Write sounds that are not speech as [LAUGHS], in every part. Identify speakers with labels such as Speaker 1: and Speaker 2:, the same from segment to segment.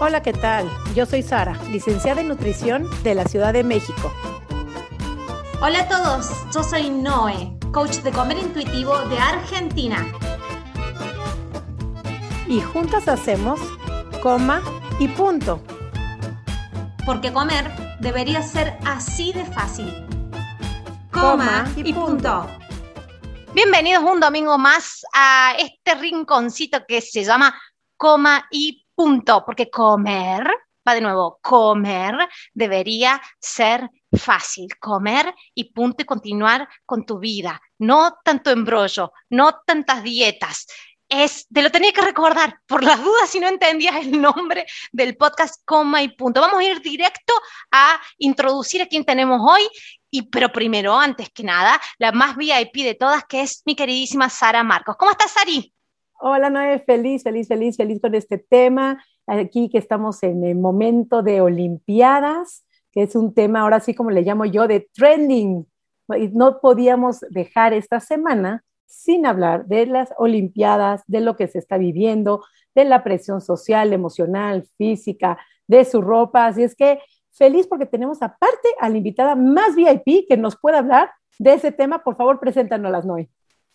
Speaker 1: Hola, ¿qué tal? Yo soy Sara, licenciada en nutrición de la Ciudad de México.
Speaker 2: Hola a todos, yo soy Noé, coach de comer intuitivo de Argentina.
Speaker 1: Y juntas hacemos coma y punto.
Speaker 2: Porque comer debería ser así de fácil.
Speaker 1: Coma y punto.
Speaker 2: Bienvenidos un domingo más a este rinconcito que se llama Coma y Punto, porque comer, va de nuevo, comer debería ser fácil, comer y punto y continuar con tu vida, no tanto embrollo, no tantas dietas. Es, te lo tenía que recordar por las dudas si no entendías el nombre del podcast Coma y Punto. Vamos a ir directo a introducir a quien tenemos hoy y, pero primero, antes que nada, la más VIP de todas, que es mi queridísima Sara Marcos. ¿Cómo estás, Sari?
Speaker 1: Hola, Noé, feliz, feliz, feliz, feliz con este tema. Aquí que estamos en el momento de Olimpiadas, que es un tema, ahora sí como le llamo yo, de trending. No podíamos dejar esta semana sin hablar de las Olimpiadas, de lo que se está viviendo, de la presión social, emocional, física, de su ropa. Así es que feliz porque tenemos aparte a la invitada más VIP que nos pueda hablar de ese tema. Por favor, preséntanos, Noé.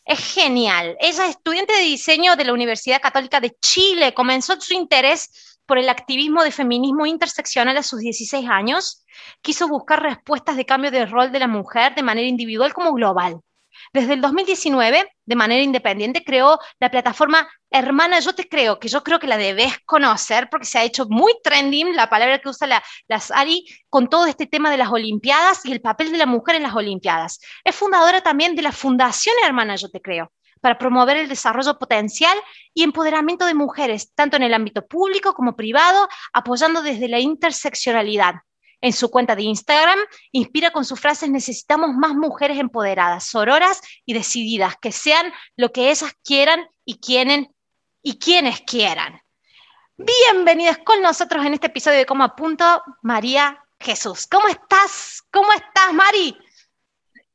Speaker 2: Es genial. Ella es estudiante de diseño de la Universidad Católica de Chile. Comenzó su interés por el activismo de feminismo interseccional a sus 16 años. Quiso buscar respuestas de cambio de rol de la mujer de manera individual como global. Desde el 2019, de manera independiente, creó la plataforma Hermana Yo Te Creo, que yo creo que la debes conocer porque se ha hecho muy trending la palabra que usa la, la Sari con todo este tema de las Olimpiadas y el papel de la mujer en las Olimpiadas. Es fundadora también de la Fundación Hermana Yo Te Creo para promover el desarrollo potencial y empoderamiento de mujeres, tanto en el ámbito público como privado, apoyando desde la interseccionalidad en su cuenta de Instagram, inspira con sus frases, necesitamos más mujeres empoderadas, sororas y decididas, que sean lo que ellas quieran y quieren y quienes quieran. Bienvenidas con nosotros en este episodio de Como Punto, María Jesús. ¿Cómo estás? ¿Cómo estás, Mari?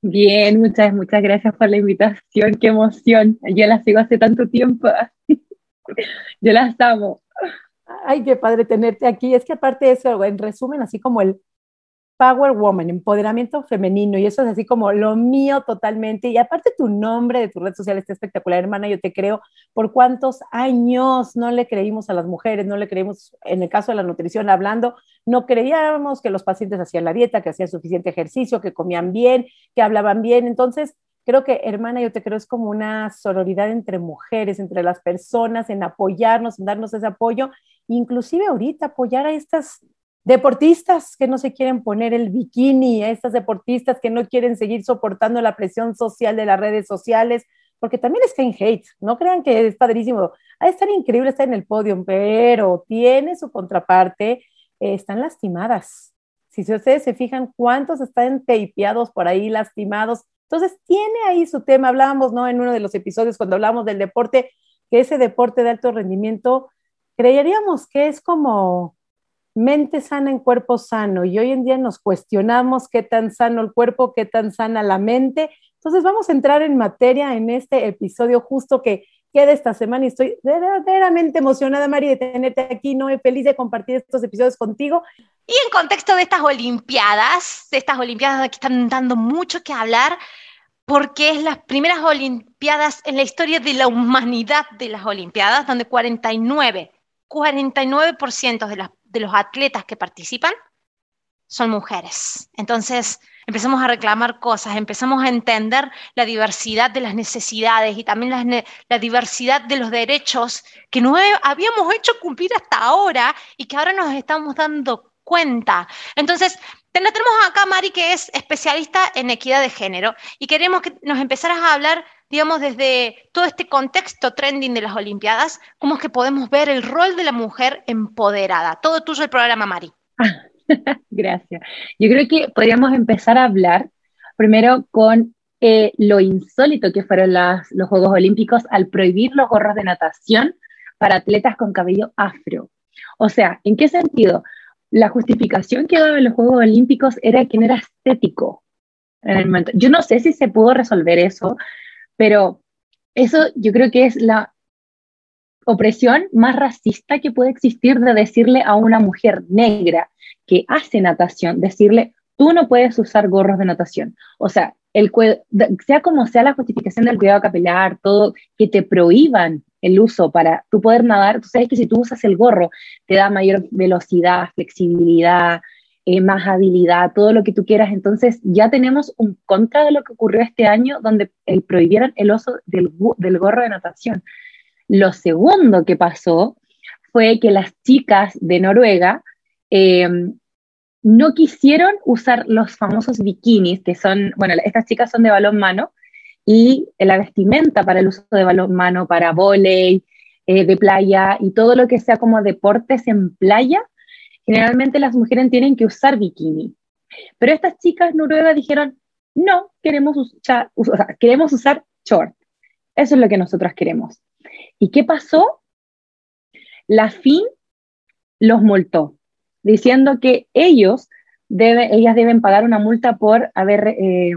Speaker 3: Bien, muchas, muchas gracias por la invitación, qué emoción. Yo las sigo hace tanto tiempo. [LAUGHS] Yo las amo.
Speaker 1: Ay, qué padre tenerte aquí. Es que aparte de eso, en resumen, así como el Power Woman, empoderamiento femenino, y eso es así como lo mío totalmente. Y aparte tu nombre de tu red social está espectacular, hermana, yo te creo. ¿Por cuántos años no le creímos a las mujeres? No le creímos, en el caso de la nutrición hablando, no creíamos que los pacientes hacían la dieta, que hacían suficiente ejercicio, que comían bien, que hablaban bien. Entonces, creo que, hermana, yo te creo, es como una sororidad entre mujeres, entre las personas, en apoyarnos, en darnos ese apoyo inclusive ahorita apoyar a estas deportistas que no se quieren poner el bikini, a estas deportistas que no quieren seguir soportando la presión social de las redes sociales, porque también es que en hate, no crean que es padrísimo, ha de estar increíble estar en el podio, pero tiene su contraparte, eh, están lastimadas. Si ustedes se fijan cuántos están tapeados por ahí, lastimados, entonces tiene ahí su tema, hablábamos, ¿no? En uno de los episodios cuando hablábamos del deporte, que ese deporte de alto rendimiento creeríamos que es como mente sana en cuerpo sano y hoy en día nos cuestionamos qué tan sano el cuerpo, qué tan sana la mente. Entonces vamos a entrar en materia en este episodio justo que queda esta semana y estoy verdaderamente emocionada, Mari, de tenerte aquí, ¿no? Feliz de compartir estos episodios contigo.
Speaker 2: Y en contexto de estas Olimpiadas, de estas Olimpiadas que están dando mucho que hablar, porque es las primeras Olimpiadas en la historia de la humanidad de las Olimpiadas, donde 49 49% de, de los atletas que participan son mujeres. Entonces, empezamos a reclamar cosas, empezamos a entender la diversidad de las necesidades y también la, diversidad de los derechos que no habíamos hecho cumplir hasta ahora y que ahora nos estamos dando cuenta. Entonces, tenemos acá Mari, que es especialista en equidad de género, y queremos que nos empezaras a hablar digamos, desde todo este contexto trending de las Olimpiadas, cómo es que podemos ver el rol de la mujer empoderada. Todo tuyo el programa, Mari. [LAUGHS]
Speaker 3: Gracias. Yo creo que podríamos empezar a hablar primero con eh, lo insólito que fueron los Juegos Olímpicos al prohibir los gorros de natación para atletas con cabello afro. O sea, ¿en qué sentido? La justificación que daban los Juegos Olímpicos era que no era estético en el momento. Yo no sé si se pudo resolver eso, pero eso yo creo que es la opresión más racista que puede existir de decirle a una mujer negra que hace natación, decirle, tú no puedes usar gorros de natación. O sea, el, sea como sea la justificación del cuidado capilar, todo, que te prohíban el uso para tú poder nadar, tú sabes que si tú usas el gorro te da mayor velocidad, flexibilidad, eh, más habilidad, todo lo que tú quieras. Entonces ya tenemos un contra de lo que ocurrió este año donde el, prohibieron el uso del, gorro de natación. Lo segundo que pasó fue que las chicas de Noruega eh, no quisieron usar los famosos bikinis, que son, bueno, estas chicas son de balón mano, y la vestimenta para el uso de balón mano, para volei, eh, de playa y todo lo que sea como deportes en playa, generalmente las mujeres tienen que usar bikini. Pero estas chicas noruegas dijeron, no, queremos usar, queremos usar short. Eso es lo que nosotros queremos. ¿Y qué pasó? La FIN los multó diciendo que ellos ellas deben pagar una multa por haber eh,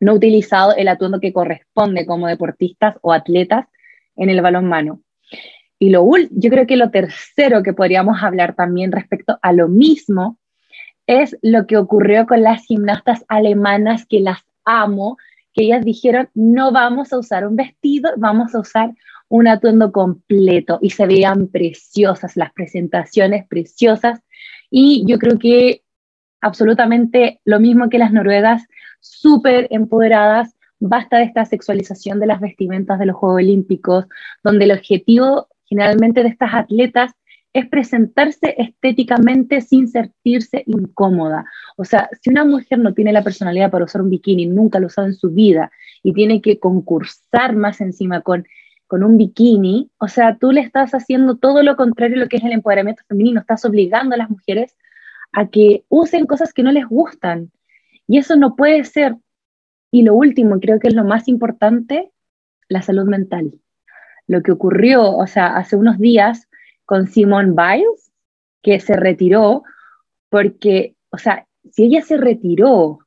Speaker 3: no utilizado el atuendo que corresponde como deportistas o atletas en el balonmano. Y lo yo creo que lo tercero que podríamos hablar también respecto a lo mismo es lo que ocurrió con las gimnastas alemanas que las amo, que ellas dijeron, no vamos a usar un vestido, vamos a usar un atuendo completo y se veían preciosas, las presentaciones preciosas. Y yo creo que absolutamente lo mismo que las noruegas, súper empoderadas, basta de esta sexualización de las vestimentas de los Juegos Olímpicos, donde el objetivo generalmente de estas atletas es presentarse estéticamente sin sentirse incómoda. O sea, si una mujer no tiene la personalidad para usar un bikini, nunca lo ha usado en su vida y tiene que concursar más encima con con un bikini, o sea, tú le estás haciendo todo lo contrario a lo que es el empoderamiento femenino, estás obligando a las mujeres a que usen cosas que no les gustan. Y eso no puede ser. Y lo último, creo que es lo más importante, la salud mental. Lo que ocurrió, o sea, hace unos días con Simone Biles, que se retiró porque, o sea, si ella se retiró,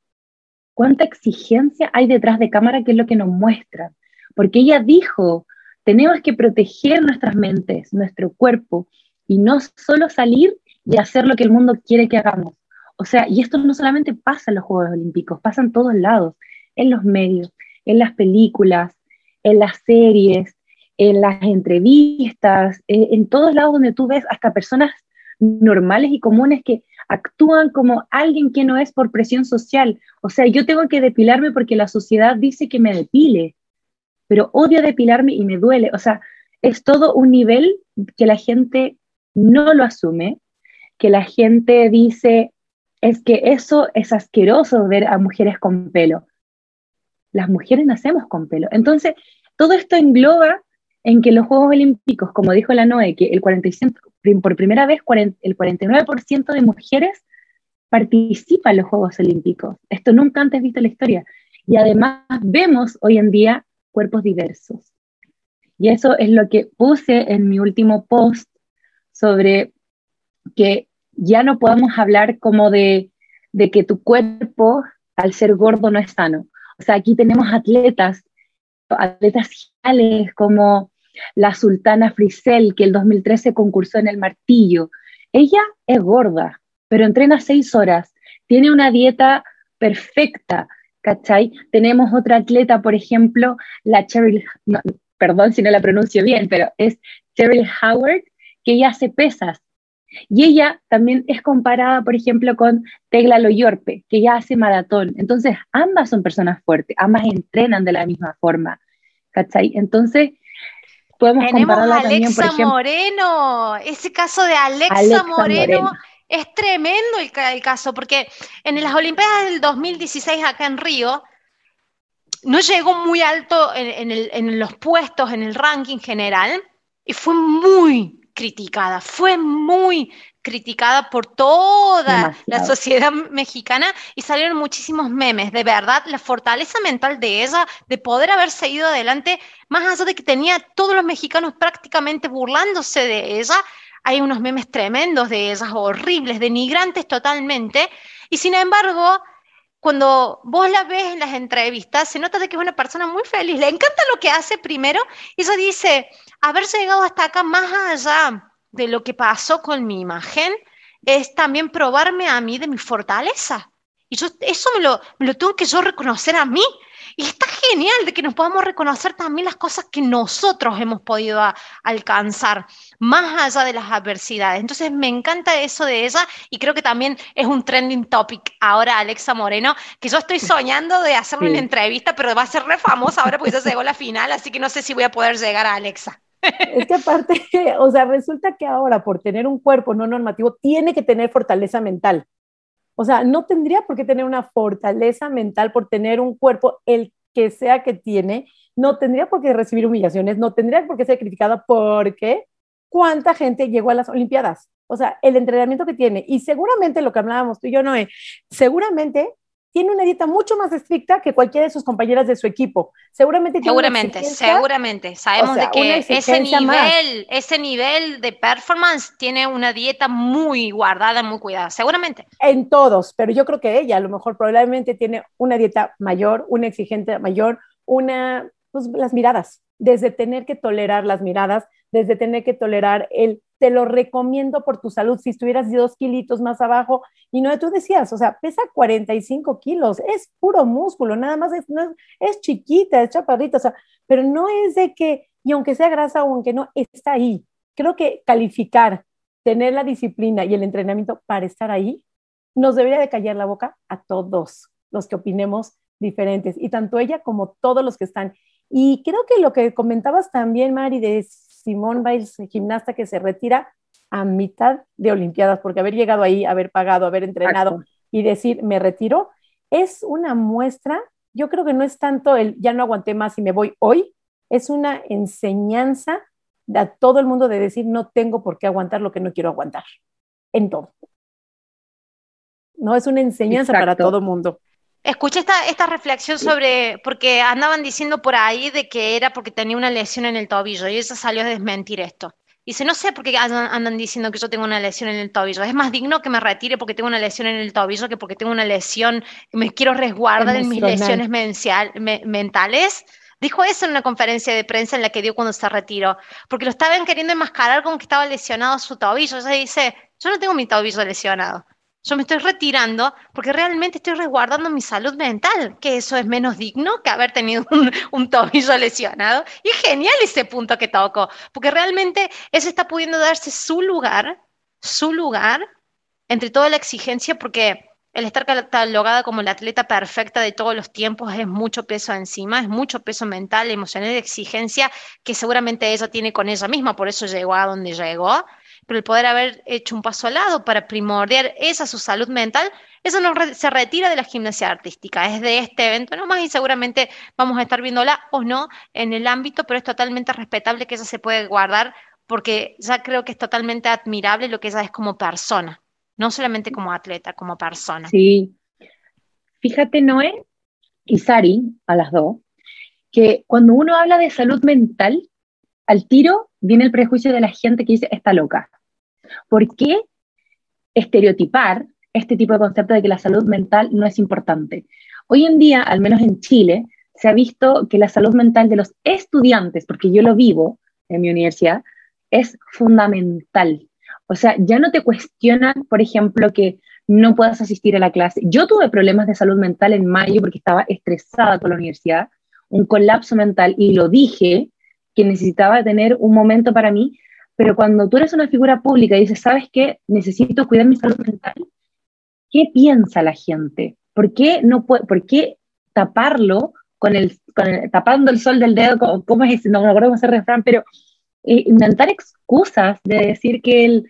Speaker 3: ¿cuánta exigencia hay detrás de cámara que es lo que nos muestra? Porque ella dijo, tenemos que proteger nuestras mentes, nuestro cuerpo, y no solo salir y hacer lo que el mundo quiere que hagamos. O sea, y esto no solamente pasa en los Juegos Olímpicos, pasa en todos lados, en los medios, en las películas, en las series, en las entrevistas, en, todos lados donde tú ves hasta personas normales y comunes que actúan como alguien que no es por presión social. O sea, yo tengo que depilarme porque la sociedad dice que me depile pero odio depilarme y me duele. O sea, es todo un nivel que la gente no lo asume, que la gente dice, es que eso es asqueroso ver a mujeres con pelo. Las mujeres nacemos con pelo. Entonces, todo esto engloba en que los Juegos Olímpicos, como dijo la NOE, que el 45, por primera vez el 49% de mujeres participa en los Juegos Olímpicos. Esto nunca antes visto en la historia. Y además vemos hoy en día cuerpos diversos. Y eso es lo que puse en mi último post sobre que ya no podemos hablar como de, de que tu cuerpo al ser gordo no es sano. O sea, aquí tenemos atletas, atletas geniales como la Sultana Frisell, que el 2013 concursó en el martillo. Ella es gorda, pero entrena seis horas, tiene una dieta perfecta, ¿cachai? Tenemos otra atleta, por ejemplo, la Cheryl, perdón si no la pronuncio bien, pero es Cheryl Howard, que ella hace pesas. Y ella también es comparada, por ejemplo, con Tegla Loyorpe, que ella hace maratón. Entonces, ambas son personas fuertes, ambas entrenan de la misma forma, ¿cachai? Entonces, podemos
Speaker 2: Tenemos a Alexa Moreno, ese caso de Alexa, Moreno es tremendo el, caso, porque en las Olimpiadas del 2016 acá en Río, no llegó muy alto en, los puestos, en el ranking general, y fue muy criticada, fue muy criticada por toda la sociedad mexicana y salieron muchísimos memes. De verdad, la fortaleza mental de ella, de poder haber seguido adelante, más allá de que tenía todos los mexicanos prácticamente burlándose de ella, hay unos memes tremendos de esas horribles, denigrantes totalmente, y sin embargo, cuando vos la ves en las entrevistas, se nota de que es una persona muy feliz, le encanta lo que hace primero, y ella dice, haber llegado hasta acá más allá de lo que pasó con mi imagen, es también probarme a mí de mi fortaleza. Y yo, eso me lo, me lo tengo que yo reconocer a mí. Y está genial de que nos podamos reconocer también las cosas que nosotros hemos podido alcanzar, más allá de las adversidades. Entonces me encanta eso de ella y creo que también es un trending topic ahora Alexa Moreno, que yo estoy soñando de hacerle una entrevista, pero va a ser re famosa ahora porque ya llegó la final, así que no sé si voy a poder llegar a Alexa.
Speaker 1: Es que aparte, [LAUGHS] o sea, resulta que ahora por tener un cuerpo no normativo tiene que tener fortaleza mental. O sea, no tendría por qué tener una fortaleza mental por tener un cuerpo, el que sea que tiene, no tendría por qué recibir humillaciones, no tendría por qué ser criticada porque cuánta gente llegó a las Olimpiadas. O sea, el entrenamiento que tiene. Y seguramente lo que hablábamos tú y yo, Noé, seguramente tiene una dieta mucho más estricta que cualquiera de sus compañeras de su equipo. Seguramente.
Speaker 2: Seguramente, seguramente. Sabemos de que ese nivel, ese nivel de performance tiene una dieta muy guardada, muy cuidada. Seguramente.
Speaker 1: En todos, pero yo creo que ella a lo mejor probablemente tiene una dieta mayor, una exigente mayor, una, pues las miradas, desde tener que tolerar las miradas, desde tener que tolerar el te lo recomiendo por tu salud. Si estuvieras dos kilitos más abajo, y no, tú decías, o sea, pesa 45 kilos, es puro músculo, nada más es, no es, chiquita, es chaparrita, o sea, pero no es de que, y aunque sea grasa o aunque no, está ahí. Creo que calificar, tener la disciplina y el entrenamiento para estar ahí, nos debería de callar la boca a todos los que opinemos diferentes, y tanto ella como todos los que están. Y creo que lo que comentabas también, Mari, de Simón Biles, gimnasta que se retira a mitad de Olimpiadas, porque haber llegado ahí, haber pagado, haber entrenado y decir, me retiro, es una muestra, yo creo que no es tanto el, ya no aguanté más y me voy hoy, es una enseñanza a todo el mundo de decir, no tengo por qué aguantar lo que no quiero aguantar, en todo. No, es una enseñanza para todo el mundo.
Speaker 2: Escuché esta, esta reflexión sobre, porque andaban diciendo por ahí de que era porque tenía una lesión en el tobillo y ella salió a desmentir esto. Dice, no sé por qué andan, diciendo que yo tengo una lesión en el tobillo. Es más digno que me retire porque tengo una lesión en el tobillo que porque tengo una lesión, me quiero resguardar en mis lesiones mentales. Dijo eso en una conferencia de prensa en la que dio cuando se retiró, porque lo estaban queriendo enmascarar como que estaba lesionado su tobillo. Ella dice, yo no tengo mi tobillo lesionado. Yo me estoy retirando porque realmente estoy resguardando mi salud mental, que eso es menos digno que haber tenido un, tobillo lesionado. Y genial ese punto que toco, porque realmente eso está pudiendo darse su lugar, su lugar, entre toda la exigencia, porque el estar catalogada como la atleta perfecta de todos los tiempos es mucho peso encima, es mucho peso mental, emocional, exigencia que seguramente ella tiene con ella misma, por eso llegó a donde llegó pero el poder haber hecho un paso al lado para primordiar esa su salud mental, eso no se retira de la gimnasia artística, es de este evento nomás y seguramente vamos a estar viéndola o no en el ámbito, pero es totalmente respetable que ella se puede guardar porque ya creo que es totalmente admirable lo que ella es como persona, no solamente como atleta, como persona.
Speaker 3: Sí. Fíjate, Noé y Sari, a las dos, que cuando uno habla de salud mental, al tiro viene el prejuicio de la gente que dice, está loca. ¿Por qué estereotipar este tipo de concepto de que la salud mental no es importante? Hoy en día, al menos en Chile, se ha visto que la salud mental de los estudiantes, porque yo lo vivo en mi universidad, es fundamental. O sea, ya no te cuestionan, por ejemplo, que no puedas asistir a la clase. Yo tuve problemas de salud mental en mayo porque estaba estresada con la universidad, un colapso mental, y lo dije, que necesitaba tener un momento para mí, pero cuando tú eres una figura pública y dices, ¿sabes qué? Necesito cuidar mi salud mental, ¿qué piensa la gente? ¿Por qué, no puede, por qué taparlo con el, tapando el sol del dedo? ¿Cómo, es? No me acuerdo cómo refrán, pero eh, inventar excusas de decir que, el,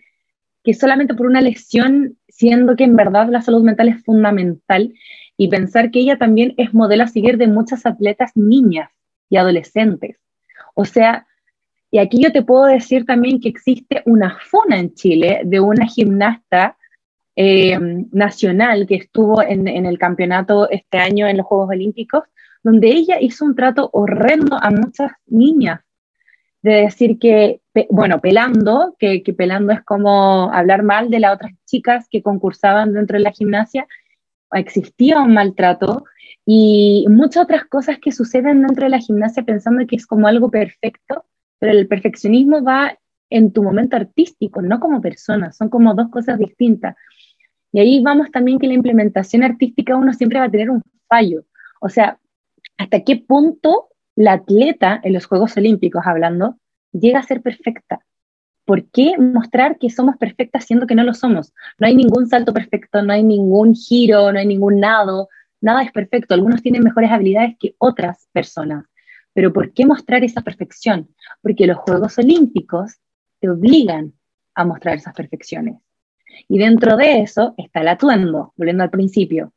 Speaker 3: que solamente por una lesión, siendo que en verdad la salud mental es fundamental, y pensar que ella también es modelo a seguir de muchas atletas niñas y adolescentes. O sea, y aquí yo te puedo decir también que existe una funa en Chile de una gimnasta eh, nacional que estuvo en, el campeonato este año en los Juegos Olímpicos, donde ella hizo un trato horrendo a muchas niñas, de decir que, bueno, pelando, que, que pelando es como hablar mal de las otras chicas que concursaban dentro de la gimnasia, existía un maltrato y muchas otras cosas que suceden dentro de la gimnasia pensando que es como algo perfecto, pero el perfeccionismo va en tu momento artístico, no como persona, son como dos cosas distintas. Y ahí vamos también que la implementación artística uno siempre va a tener un fallo. O sea, hasta qué punto la atleta en los Juegos Olímpicos hablando llega a ser perfecta. ¿Por qué mostrar que somos perfectas siendo que no lo somos? No hay ningún salto perfecto, no hay ningún giro, no hay ningún nado, nada es perfecto. Algunos tienen mejores habilidades que otras personas. Pero ¿por qué mostrar esa perfección? Porque los Juegos Olímpicos te obligan a mostrar esas perfecciones. Y dentro de eso está el atuendo, volviendo al principio.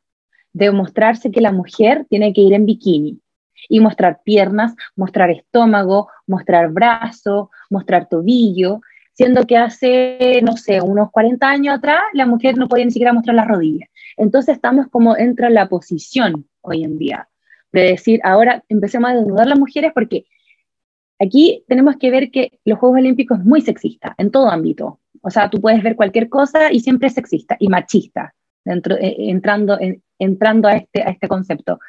Speaker 3: De mostrarse que la mujer tiene que ir en bikini y mostrar piernas, mostrar estómago, mostrar brazo, mostrar tobillo, siendo que hace, no sé, unos 40 años atrás la mujer no podía ni siquiera mostrar las rodillas. Entonces estamos como dentro de la posición hoy en día, de decir, ahora empecemos a desnudar las mujeres porque aquí tenemos que ver que los Juegos Olímpicos es muy sexista en todo ámbito. O sea, tú puedes ver cualquier cosa y siempre es sexista y machista, dentro, eh, entrando, entrando a, este, a este concepto,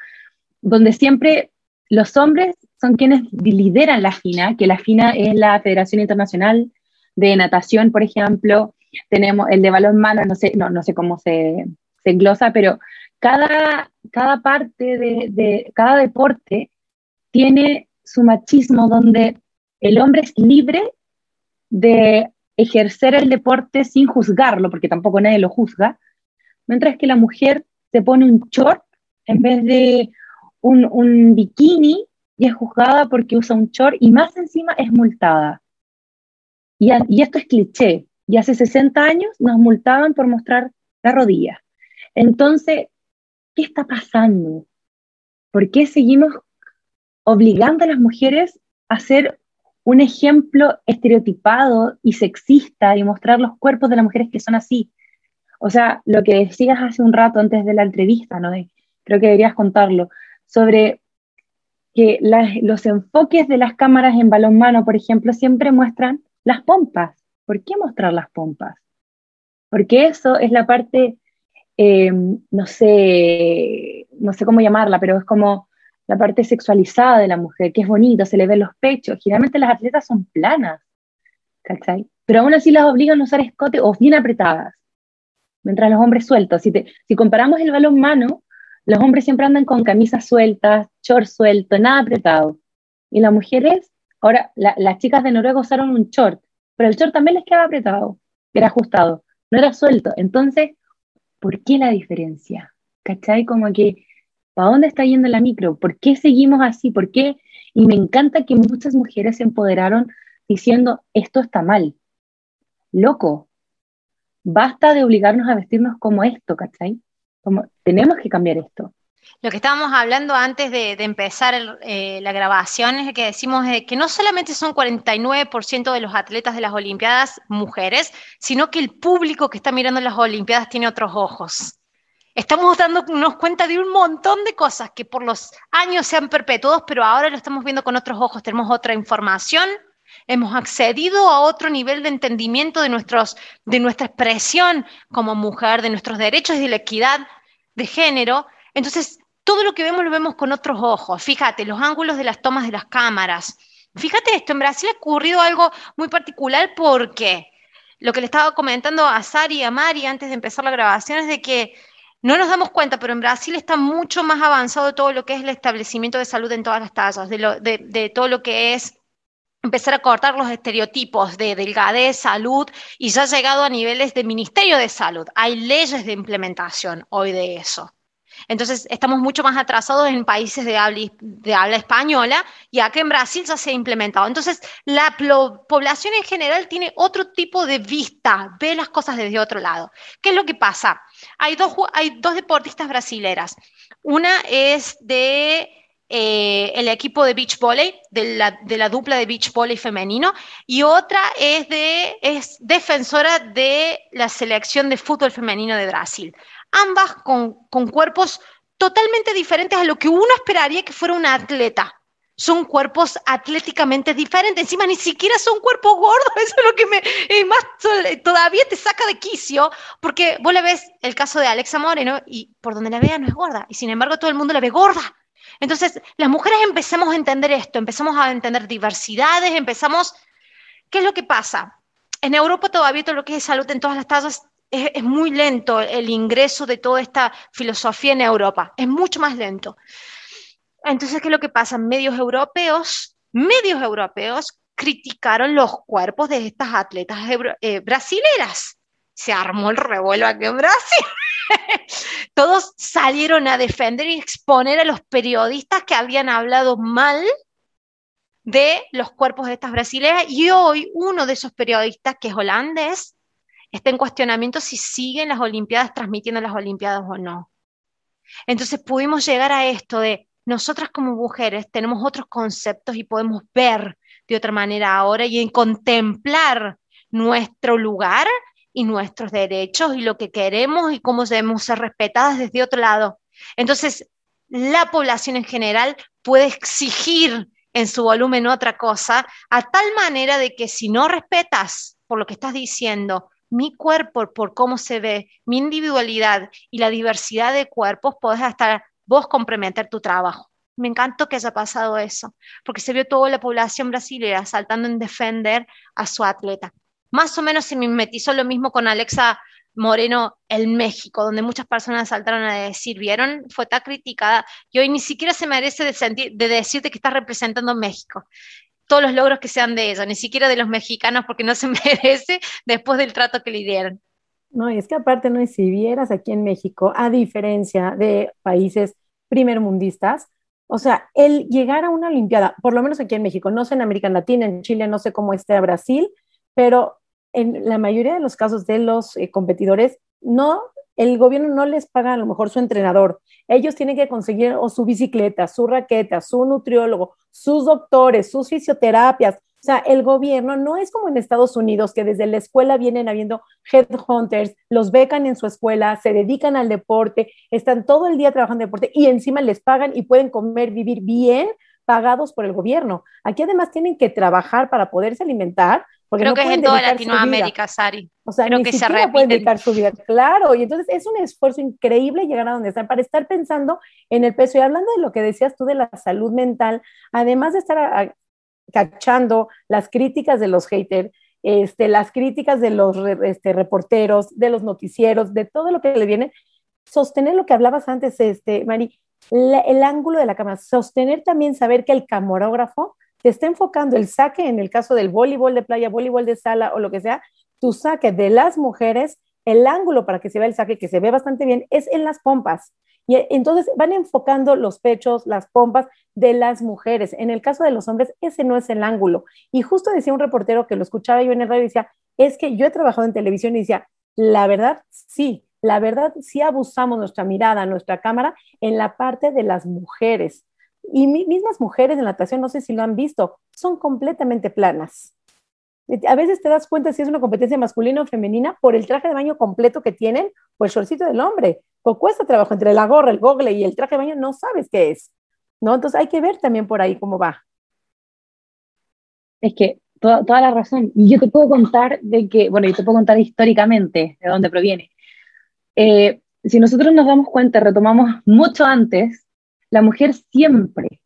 Speaker 3: donde siempre los hombres son quienes lideran la FINA, que la FINA es la Federación Internacional de Natación, por ejemplo, tenemos el de balonmano, no sé, no, no sé cómo se, se englosa, pero cada, cada parte de, de, cada deporte tiene su machismo donde el hombre es libre de ejercer el deporte sin juzgarlo, porque tampoco nadie lo juzga, mientras que la mujer se pone un short en vez de un, un bikini y es juzgada porque usa un short y más encima es multada. Y, y, esto es cliché. Y hace 60 años nos multaban por mostrar la rodilla. Entonces, ¿qué está pasando? ¿Por qué seguimos obligando a las mujeres a ser un ejemplo estereotipado y sexista y mostrar los cuerpos de las mujeres que son así. O sea, lo que decías hace un rato antes de la entrevista, ¿no? creo que deberías contarlo, sobre que los enfoques de las cámaras en balonmano, por ejemplo, siempre muestran las pompas. ¿Por qué mostrar las pompas? Porque eso es la parte, eh, no sé, no sé cómo llamarla, pero es como la parte sexualizada de la mujer, que es bonita, se le ven los pechos. Generalmente las atletas son planas. Pero aún así las obligan a usar escote o bien apretadas, mientras los hombres sueltos. Si, si comparamos el balón mano, los hombres siempre andan con camisas sueltas, short suelto, nada apretado. Y las mujeres, ahora las chicas de Noruega usaron un short, pero el short también les quedaba apretado, era ajustado, no era suelto. Entonces, ¿por qué la diferencia? ¿Cachai? Como que ¿Para dónde está yendo la micro? ¿Por qué seguimos así? ¿Por qué? Y me encanta que muchas mujeres se empoderaron diciendo, esto está mal. Loco, basta de obligarnos a vestirnos como esto, ¿cachai? Como, tenemos que cambiar esto.
Speaker 2: Lo que estábamos hablando antes de, empezar eh, la grabación es que decimos que no solamente son 49% de los atletas de las Olimpiadas mujeres, sino que el público que está mirando las Olimpiadas tiene otros ojos. Estamos dándonos cuenta de un montón de cosas que por los años se han perpetuado, pero ahora lo estamos viendo con otros ojos, tenemos otra información, hemos accedido a otro nivel de entendimiento de, nuestros, de nuestra expresión como mujer, de nuestros derechos y de la equidad de género. Entonces, todo lo que vemos lo vemos con otros ojos. Fíjate, los ángulos de las tomas de las cámaras. Fíjate esto, en Brasil ha ocurrido algo muy particular porque lo que le estaba comentando a Sari y a Mari antes de empezar la grabación es de que no nos damos cuenta, pero en Brasil está mucho más avanzado todo lo que es el establecimiento de salud en todas las tallas, de, todo lo que es empezar a cortar los estereotipos de delgadez, salud, y ya ha llegado a niveles de Ministerio de Salud. Hay leyes de implementación hoy de eso. Entonces, estamos mucho más atrasados en países de habla, española y acá en Brasil ya se ha implementado. Entonces, la población en general tiene otro tipo de vista, ve las cosas desde otro lado. ¿Qué es lo que pasa? Hay dos, deportistas brasileras. Una es de eh, el equipo de beach volley, de la, dupla de beach volley femenino, y otra es defensora de la selección de fútbol femenino de Brasil. Ambas con, con cuerpos totalmente diferentes a lo que uno esperaría que fuera una atleta. son cuerpos atléticamente diferentes, encima ni siquiera son cuerpos gordos, [LAUGHS] eso es lo que me, más, todavía te saca de quicio, porque vos le ves el caso de Alexa Moreno y por donde la vea no es gorda, y sin embargo todo el mundo la ve gorda. Entonces, las mujeres empezamos a entender esto, empezamos a entender diversidades, empezamos, ¿qué es lo que pasa? En Europa todavía todo lo que es salud en todas las tallas es, muy lento el ingreso de toda esta filosofía en Europa, es mucho más lento. Entonces, ¿qué es lo que pasa? Medios europeos, medios europeos criticaron los cuerpos de estas atletas eh, brasileras. Se armó el revuelo aquí en Brasil. [LAUGHS] Todos salieron a defender y exponer a los periodistas que habían hablado mal de los cuerpos de estas brasileras y hoy uno de esos periodistas, que es holandés, está en cuestionamiento si siguen las Olimpiadas transmitiendo las Olimpiadas o no. Entonces pudimos llegar a esto de nosotras como mujeres tenemos otros conceptos y podemos ver de otra manera ahora y en contemplar nuestro lugar y nuestros derechos y lo que queremos y cómo debemos ser respetadas desde otro lado. Entonces, la población en general puede exigir en su volumen otra cosa, a tal manera de que si no respetas por lo que estás diciendo, mi cuerpo, por cómo se ve, mi individualidad y la diversidad de cuerpos, podés hasta vos comprometer tu trabajo. Me encantó que haya pasado eso, porque se vio toda la población brasileña saltando en defender a su atleta. Más o menos se mimetizó lo mismo con Alexa Moreno en México, donde muchas personas saltaron a decir, ¿vieron? Fue tan criticada y hoy ni siquiera se merece de, de decirte que está representando México. Todos los logros que sean de ella, ni siquiera de los mexicanos, porque no se [LAUGHS] merece después del trato que le dieron.
Speaker 1: No, es que aparte, no, si vieras aquí en México, a diferencia de países primermundistas, o sea, el llegar a una Olimpiada, por lo menos aquí en México, no sé en América Latina, en Chile, no sé cómo esté Brasil, pero en la mayoría de los casos de los eh, competidores, no, el gobierno no les paga a lo mejor su entrenador. Ellos tienen que conseguir o su bicicleta, su raqueta, su nutriólogo, sus doctores, sus fisioterapias, o sea, el gobierno no es como en Estados Unidos, que desde la escuela vienen habiendo headhunters, los becan en su escuela, se dedican al deporte, están todo el día trabajando en deporte y encima les pagan y pueden comer, vivir bien pagados por el gobierno. Aquí además tienen que trabajar para poderse alimentar.
Speaker 2: Porque Creo que es en toda Latinoamérica, Sari.
Speaker 1: O sea, Creo que se pueden dedicar su vida. Claro, y entonces es un esfuerzo increíble llegar a donde están para estar pensando en el peso. Y hablando de lo que decías tú de la salud mental, además de estar cachando las críticas de los haters, este, las críticas de los este, reporteros, de los noticieros, de todo lo que le viene, sostener lo que hablabas antes, este, Mari, el ángulo de la cámara, sostener también, saber que el camarógrafo está enfocando el saque, en el caso del voleibol de playa, voleibol de sala o lo que sea, tu saque de las mujeres, el ángulo para que se vea el saque, que se ve bastante bien, es en las pompas. Y entonces van enfocando los pechos, las pompas de las mujeres. En el caso de los hombres, ese no es el ángulo. Y justo decía un reportero que lo escuchaba yo en el radio decía, es que yo he trabajado en televisión y decía, la verdad, sí, la verdad, sí abusamos nuestra mirada, nuestra cámara en la parte de las mujeres. Y mismas mujeres en natación, no sé si lo han visto, son completamente planas. A veces te das cuenta si es una competencia masculina o femenina por el traje de baño completo que tienen o el shortcito del hombre. O cuesta trabajo entre la gorra, el gogle y el traje de baño, no sabes qué es. ¿no? Entonces hay que ver también por ahí cómo va.
Speaker 3: Es que toda, toda la razón. Y yo te puedo contar de que, bueno, yo te puedo contar históricamente de dónde proviene. Eh, si nosotros nos damos cuenta, retomamos mucho antes, la mujer siempre,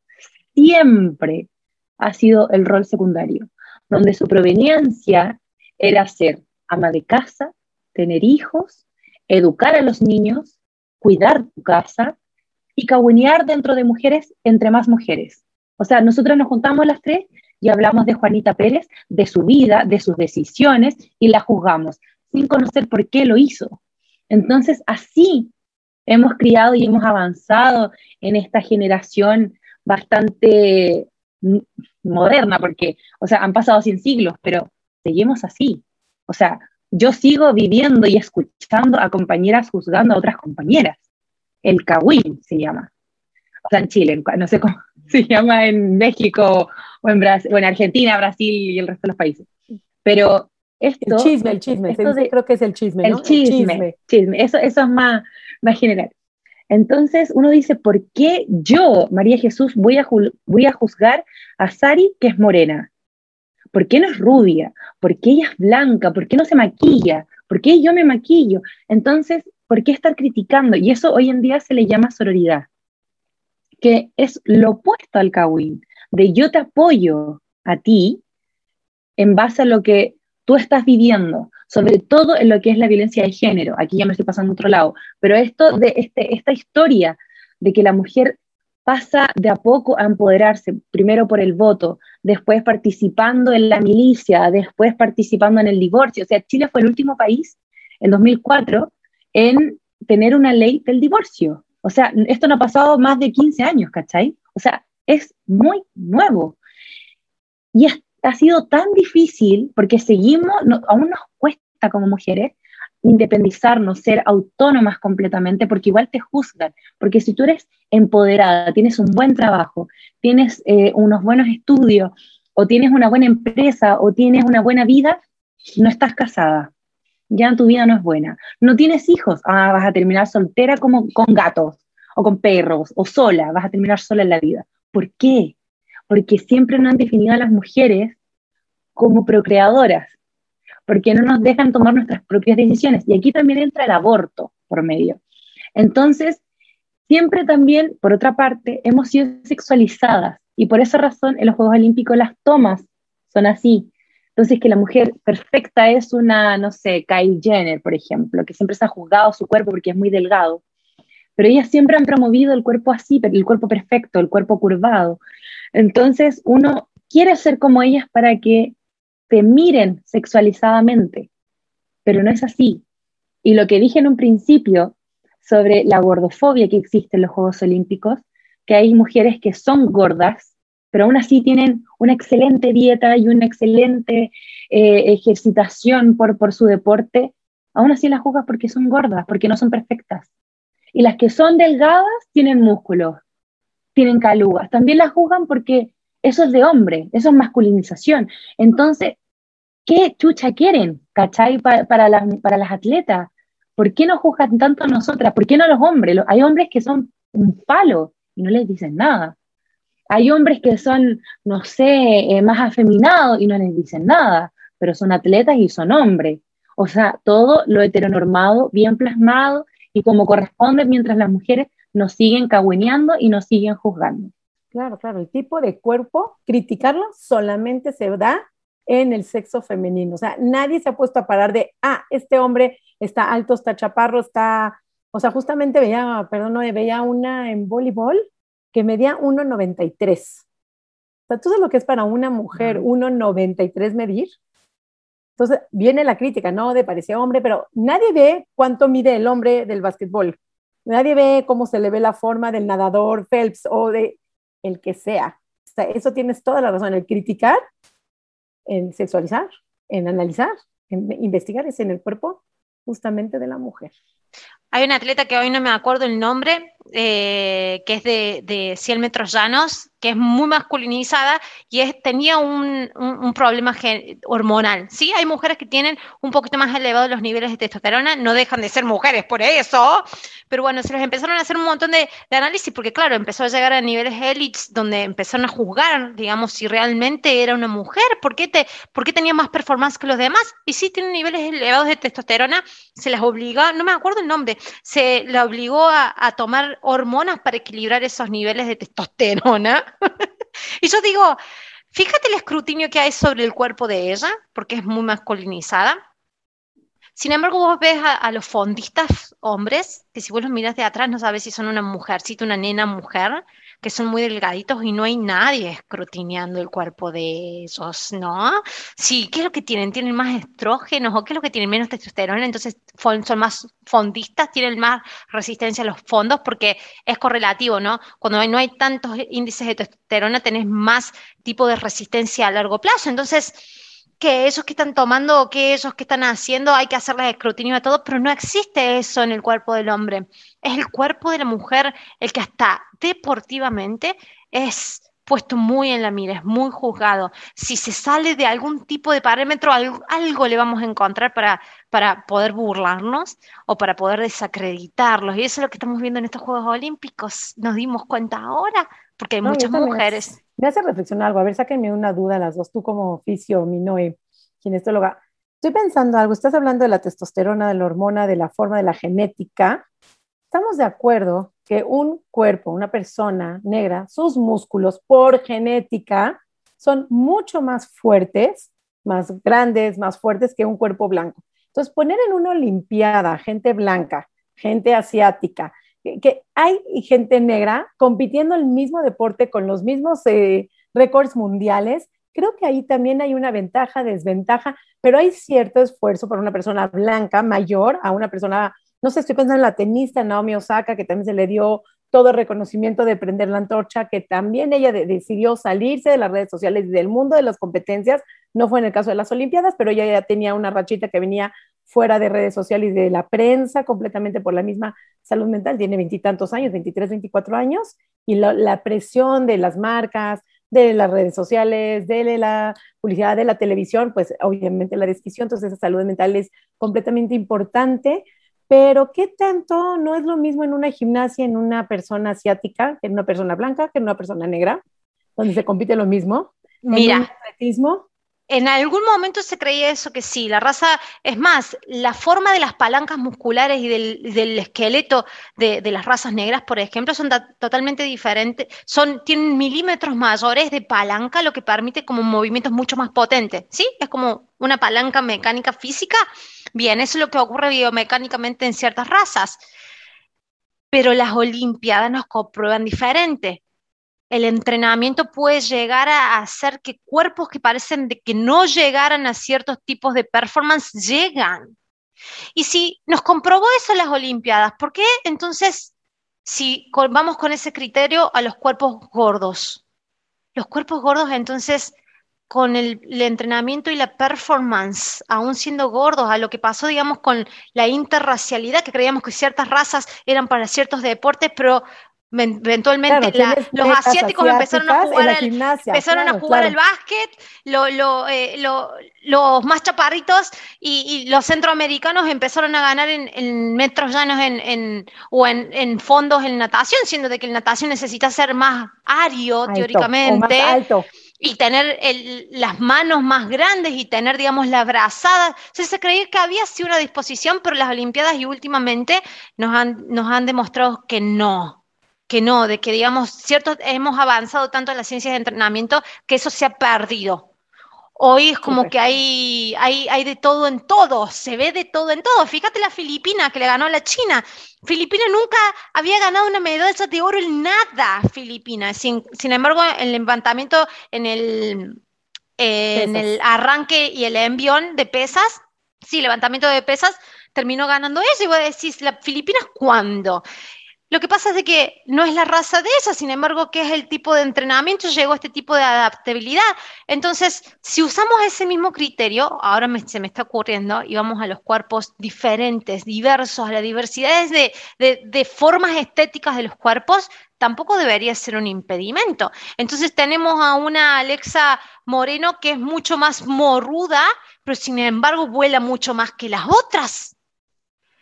Speaker 3: siempre ha sido el rol secundario donde su proveniencia era ser ama de casa, tener hijos, educar a los niños, cuidar tu casa y cagüenear dentro de mujeres entre más mujeres. O sea, nosotros nos juntamos las tres y hablamos de Juanita Pérez, de su vida, de sus decisiones y la juzgamos sin conocer por qué lo hizo. Entonces, así hemos criado y hemos avanzado en esta generación bastante moderna, porque, o sea, han pasado 100 siglos, pero seguimos así. O sea, yo sigo viviendo y escuchando a compañeras juzgando a otras compañeras. El Kawin se llama. O sea, en Chile, no sé cómo [LAUGHS] se llama en México o en, Brasil, o en Argentina, Brasil y el resto de los países. Pero esto...
Speaker 1: El chisme, el chisme, creo que es el chisme,
Speaker 3: El chisme, chisme, Eso, eso es más, más general. Entonces uno dice, ¿por qué yo, María Jesús, voy a, voy a juzgar a Sari que es morena? ¿Por qué no es rubia? ¿Por qué ella es blanca? ¿Por qué no se maquilla? ¿Por qué yo me maquillo? Entonces, ¿por qué estar criticando? Y eso hoy en día se le llama sororidad, que es lo opuesto al kawin, de yo te apoyo a ti en base a lo que tú estás viviendo, sobre todo en lo que es la violencia de género. Aquí ya me estoy pasando a otro lado, pero esto de este, esta historia de que la mujer pasa de a poco a empoderarse, primero por el voto, después participando en la milicia, después participando en el divorcio. O sea, Chile fue el último país en 2004 en tener una ley del divorcio. O sea, esto no ha pasado más de 15 años, ¿cachai? O sea, es muy nuevo. Y ha sido tan difícil porque seguimos, aún nos cuesta como mujeres independizarnos, ser autónomas completamente, porque igual te juzgan, porque si tú eres empoderada, tienes un buen trabajo, tienes eh, unos buenos estudios, o tienes una buena empresa, o tienes una buena vida, no estás casada, ya tu vida no es buena. No tienes hijos, ah, vas a terminar soltera como con gatos, o con perros, o sola, vas a terminar sola en la vida. ¿Por qué? Porque siempre nos han definido a las mujeres como procreadoras, porque no nos dejan tomar nuestras propias decisiones. Y aquí también entra el aborto por medio. Entonces, siempre también, por otra parte, hemos sido sexualizadas y por esa razón en los Juegos Olímpicos las tomas son así. Entonces, que la mujer perfecta es una, no sé, Kylie Jenner, por ejemplo, que siempre se ha juzgado su cuerpo porque es muy delgado. Pero ellas siempre han promovido el cuerpo así, el cuerpo perfecto, el cuerpo curvado. Entonces, uno quiere ser como ellas para que te miren sexualizadamente, pero no es así. Y lo que dije en un principio sobre la gordofobia que existe en los Juegos Olímpicos, que hay mujeres que son gordas, pero aún así tienen una excelente dieta y una excelente eh, ejercitación por, por su deporte, aún así las juzgas porque son gordas, porque no son perfectas. Y las que son delgadas tienen músculos, tienen calugas. También las juzgan porque eso es de hombre, eso es masculinización. Entonces, ¿qué chucha quieren, cachai, para, las, para las atletas? ¿Por qué no juzgan tanto a nosotras? ¿Por qué no a los hombres? Hay hombres que son un palo y no les dicen nada. Hay hombres que son, no sé, eh, más afeminados y no les dicen nada, pero son atletas y son hombres. O sea, todo lo heteronormado, bien plasmado y como corresponde mientras las mujeres nos siguen cagüeneando y nos siguen juzgando.
Speaker 1: Claro, claro, el tipo de cuerpo, criticarlo solamente se da en el sexo femenino. O sea, nadie se ha puesto a parar de, ah, este hombre está alto, está chaparro, está, o sea, justamente veía, perdón, no, veía una en voleibol que medía 1,93. O sea, ¿tú sabes lo que es para una mujer 1,93 medir? Entonces viene la crítica, ¿no? De parecía hombre, pero nadie ve cuánto mide el hombre del básquetbol. Nadie ve cómo se le ve la forma del nadador Phelps o de el que sea. Eso tienes toda la razón. El criticar, en sexualizar, en analizar, en investigar es en el cuerpo justamente de la mujer.
Speaker 2: Hay una atleta que hoy no me acuerdo el nombre, eh, que es de, de 100 metros llanos, que es muy masculinizada y es, tenía un, un, problema hormonal. Sí, hay mujeres que tienen un poquito más elevados los niveles de testosterona, no dejan de ser mujeres por eso, pero bueno, se les empezaron a hacer un montón de, de análisis porque claro, empezó a llegar a niveles élites donde empezaron a juzgar, digamos, si realmente era una mujer, ¿por qué, te, por qué tenía más performance que los demás? Y sí, tienen niveles elevados de testosterona, se les obligó, no me acuerdo el nombre, se le obligó a, a tomar hormonas para equilibrar esos niveles de testosterona. [LAUGHS] y yo digo, fíjate el escrutinio que hay sobre el cuerpo de ella, porque es muy masculinizada. Sin embargo, vos ves a, los fondistas hombres, que si vos los miras de atrás no sabes si son una mujercita, una nena mujer, que son muy delgaditos y no hay nadie escrutineando el cuerpo de ellos, ¿no? Sí, ¿qué es lo que tienen? ¿Tienen más estrógenos o qué es lo que tienen menos testosterona? Entonces son más fondistas, tienen más resistencia a los fondos porque es correlativo, ¿no? Cuando no hay tantos índices de testosterona tenés más tipo de resistencia a largo plazo. Entonces, que esos que están tomando o que esos que están haciendo hay que hacerles escrutinio a todo, pero no existe eso en el cuerpo del hombre. Es el cuerpo de la mujer el que hasta deportivamente es puesto muy en la mira, es muy juzgado. Si se sale de algún tipo de parámetro, algo, algo le vamos a encontrar para, para poder burlarnos o para poder desacreditarlos. Y eso es lo que estamos viendo en estos Juegos Olímpicos. Nos dimos cuenta ahora, porque hay muchas mujeres.
Speaker 1: Me hace, reflexionar algo. A ver, sáquenme una duda las dos, tú como oficio, mi Noé, ginestóloga. Estoy pensando algo, estás hablando de la testosterona, de la hormona, de la forma de la genética. Estamos de acuerdo que un cuerpo, una persona negra, sus músculos por genética son mucho más fuertes, más grandes, más fuertes que un cuerpo blanco. Entonces, poner en una Olimpiada gente blanca, gente asiática, que, hay gente negra compitiendo el mismo deporte con los mismos eh, récords mundiales, creo que ahí también hay una ventaja, desventaja, pero hay cierto esfuerzo para una persona blanca mayor a una persona no sé, estoy pensando en la tenista Naomi Osaka, que también se le dio todo reconocimiento de prender la antorcha, que también ella decidió salirse de las redes sociales del mundo de las competencias. No fue en el caso de las Olimpiadas, pero ella ya tenía una rachita que venía fuera de redes sociales y de la prensa completamente por la misma salud mental. Tiene veintitantos años, 23, 24 años, y la presión de las marcas, de las redes sociales, de la publicidad, de la televisión, pues obviamente la descripción, entonces esa salud mental es completamente importante pero ¿qué tanto no es lo mismo en una gimnasia en una persona asiática que en una persona blanca, que en una persona negra, donde se compite lo mismo?
Speaker 2: Mira, en algún momento se creía eso que sí, la raza, es más, la forma de las palancas musculares y del, esqueleto de, las razas negras, por ejemplo, son totalmente diferentes, son, tienen milímetros mayores de palanca, lo que permite como movimientos mucho más potentes, ¿sí? Es como una palanca mecánica física Bien, eso es lo que ocurre biomecánicamente en ciertas razas. Pero las Olimpiadas nos comprueban diferente. El entrenamiento puede llegar a hacer que cuerpos que parecen de que no llegaran a ciertos tipos de performance llegan. Y si nos comprobó eso en las Olimpiadas, ¿por qué entonces, si vamos con ese criterio a los cuerpos gordos? Los cuerpos gordos entonces con el, entrenamiento y la performance, aún siendo gordos, a lo que pasó, digamos, con la interracialidad, que creíamos que ciertas razas eran para ciertos deportes, pero eventualmente los asiáticos empezaron a jugar, al, empezaron a jugar el básquet, eh, los más chaparritos y, los centroamericanos empezaron a ganar en, metros llanos en, o en, fondos en natación, siendo de que el natación necesita ser más ario, teóricamente. alto y tener las manos más grandes y tener, digamos, la brazada. se creía que había sí una disposición, pero las Olimpiadas y últimamente nos han, nos han demostrado que no, que no, de que, digamos, cierto, hemos avanzado tanto en las ciencias de entrenamiento que eso se ha perdido. Hoy es como que hay, hay, hay de todo en todo, se ve de todo en todo. Fíjate la Filipina que le ganó a la China. Filipina nunca había ganado una medalla de oro en nada, Filipina. Sin, sin embargo, el levantamiento, en el, en el arranque y el envión de pesas, sí, levantamiento de pesas, terminó ganando eso. Y voy a decir, ¿la Filipinas cuándo? Lo que pasa es de que no es la raza de esa, sin embargo, que es el tipo de entrenamiento, llegó a este tipo de adaptabilidad. Entonces, si usamos ese mismo criterio, ahora se me está ocurriendo, y vamos a los cuerpos diferentes, diversos, a las diversidades de, de formas estéticas de los cuerpos, tampoco debería ser un impedimento. Entonces tenemos a una Alexa Moreno que es mucho más morruda, pero sin embargo vuela mucho más que las otras.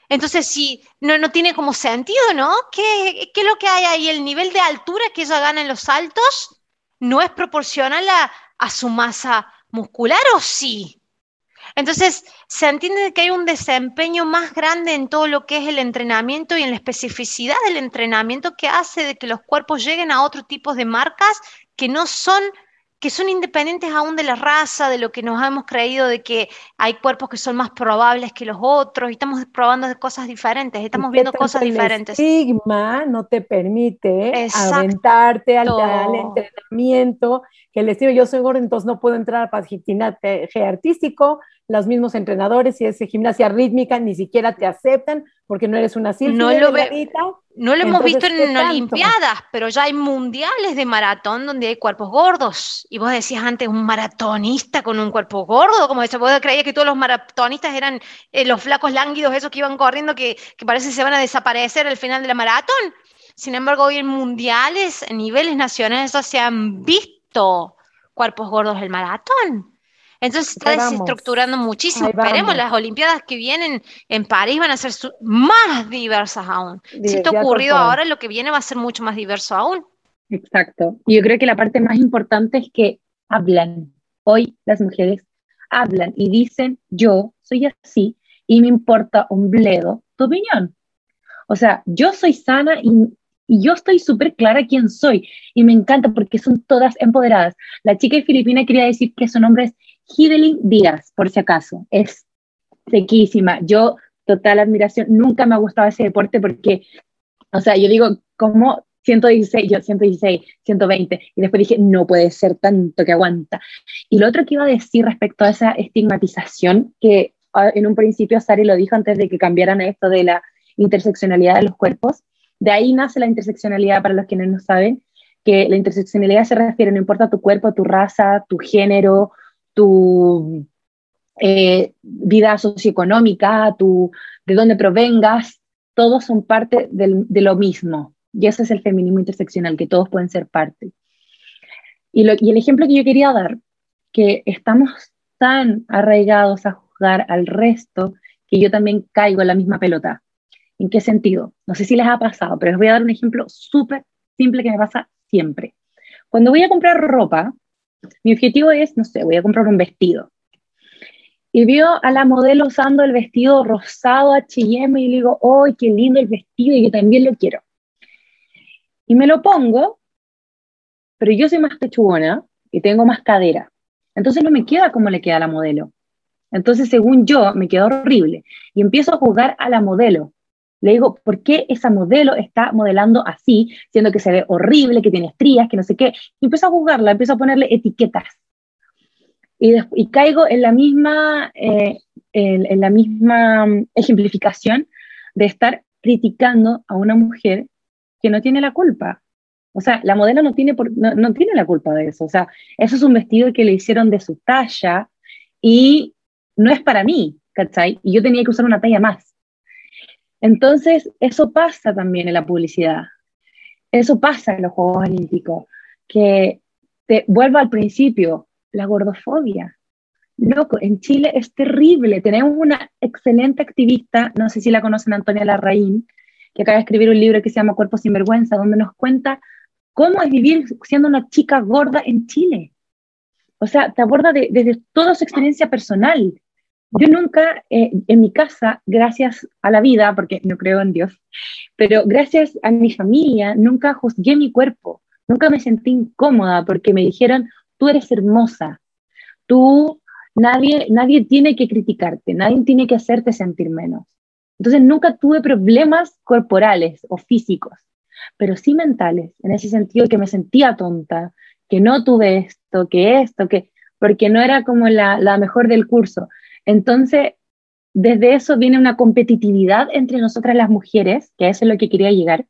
Speaker 2: Entonces, sí, no, no tiene como sentido, ¿no? ¿Qué, ¿Qué, es lo que hay ahí? ¿El nivel de altura que ella gana en los saltos no es proporcional a, su masa muscular o sí? Entonces, se entiende que hay un desempeño más grande en todo lo que es el entrenamiento y en la especificidad del entrenamiento que hace de que los cuerpos lleguen a otro tipo de marcas que no son que son independientes aún de la raza, de lo que nos hemos creído de que hay cuerpos que son más probables que los otros, y estamos probando cosas diferentes, estamos viendo cosas diferentes.
Speaker 1: El estigma no te permite aventarte al, entrenamiento, que el estilo yo soy gordo, entonces no puedo entrar al patinaje artístico, los mismos entrenadores, si es gimnasia rítmica, ni siquiera te aceptan porque no eres una silvia
Speaker 2: no lo, no lo hemos visto en Olimpiadas, pero ya hay mundiales de maratón donde hay cuerpos gordos. Y vos decías antes, un maratonista con un cuerpo gordo, como se vos creías que todos los maratonistas eran eh, los flacos lánguidos, esos que iban corriendo, que, que parece que se van a desaparecer al final de la maratón. Sin embargo, hoy en mundiales, en niveles nacionales, ya se han visto cuerpos gordos del maratón. Entonces se está desestructurando muchísimo. Esperemos, las Olimpiadas que vienen en París van a ser más diversas aún. si esto ha ocurrido ahora, lo que viene va a ser mucho más diverso aún.
Speaker 3: Exacto. Y yo creo que la parte más importante es que hablan. Hoy las mujeres hablan y dicen, yo soy así y me importa un bledo tu opinión. O sea, yo soy sana y, yo estoy súper clara quién soy y me encanta porque son todas empoderadas. La chica de Filipina quería decir que su nombre es Hidelin Díaz, por si acaso. Es sequísima. Yo, total admiración. Nunca me ha gustado ese deporte porque, o sea, yo digo, como 116, yo 116, 120, y después dije, no puede ser tanto que aguanta. Y lo otro que iba a decir respecto a esa estigmatización, que ah, en un principio Sari lo dijo antes de que cambiaran esto de la interseccionalidad de los cuerpos, de ahí nace la interseccionalidad para los que no saben, que la interseccionalidad se refiere, no importa tu cuerpo, tu raza, tu género, tu eh, vida socioeconómica, tu, de dónde provengas, todos son parte de lo mismo. Y ese es el feminismo interseccional, que todos pueden ser parte. Y, y el ejemplo que yo quería dar, que estamos tan arraigados a juzgar al resto, que yo también caigo en la misma pelota. ¿En qué sentido? No sé si les ha pasado, pero les voy a dar un ejemplo súper simple que me pasa siempre. Cuando voy a comprar ropa, mi objetivo es, no sé, voy a comprar un vestido. Y veo a la modelo usando el vestido rosado H&M y le digo, ¡ay, qué lindo el vestido! Y yo también lo quiero y me lo pongo, pero yo soy más pechugona y tengo más cadera. Entonces no me queda como le queda a la modelo. Entonces, según yo, me queda horrible. Y empiezo a juzgar a la modelo. Le digo, ¿por qué esa modelo está modelando así, siendo que se ve horrible, que tiene estrías, que no sé qué? Y empiezo a juzgarla, empiezo a ponerle etiquetas. Y, y caigo en la misma, eh, en la misma ejemplificación de estar criticando a una mujer que no tiene la culpa. O sea, la modelo no tiene, no, tiene la culpa de eso. O sea, eso es un vestido que le hicieron de su talla y no es para mí, ¿cachai? Y yo tenía que usar una talla más. Entonces, eso pasa también en la publicidad. Eso pasa en los Juegos Olímpicos. Que te vuelvo al principio, la gordofobia. Loco, en Chile es terrible. Tenemos una excelente activista, no sé si la conocen, Antonia Larraín, que acaba de escribir un libro que se llama Cuerpo sin vergüenza, donde nos cuenta cómo es vivir siendo una chica gorda en Chile. O sea, te aborda desde toda su experiencia personal. Yo nunca, eh, en mi casa, gracias a la vida, porque no creo en Dios, pero gracias a mi familia, nunca juzgué mi cuerpo, nunca me sentí incómoda porque me dijeron, tú eres hermosa, tú, nadie, nadie tiene que criticarte, nadie tiene que hacerte sentir menos. Entonces nunca tuve problemas corporales o físicos, pero sí mentales, en ese sentido que me sentía tonta, que no tuve esto, que esto, que porque no era como la, la mejor del curso. Entonces, desde eso viene una competitividad entre nosotras las mujeres, que eso es lo que quería llegar,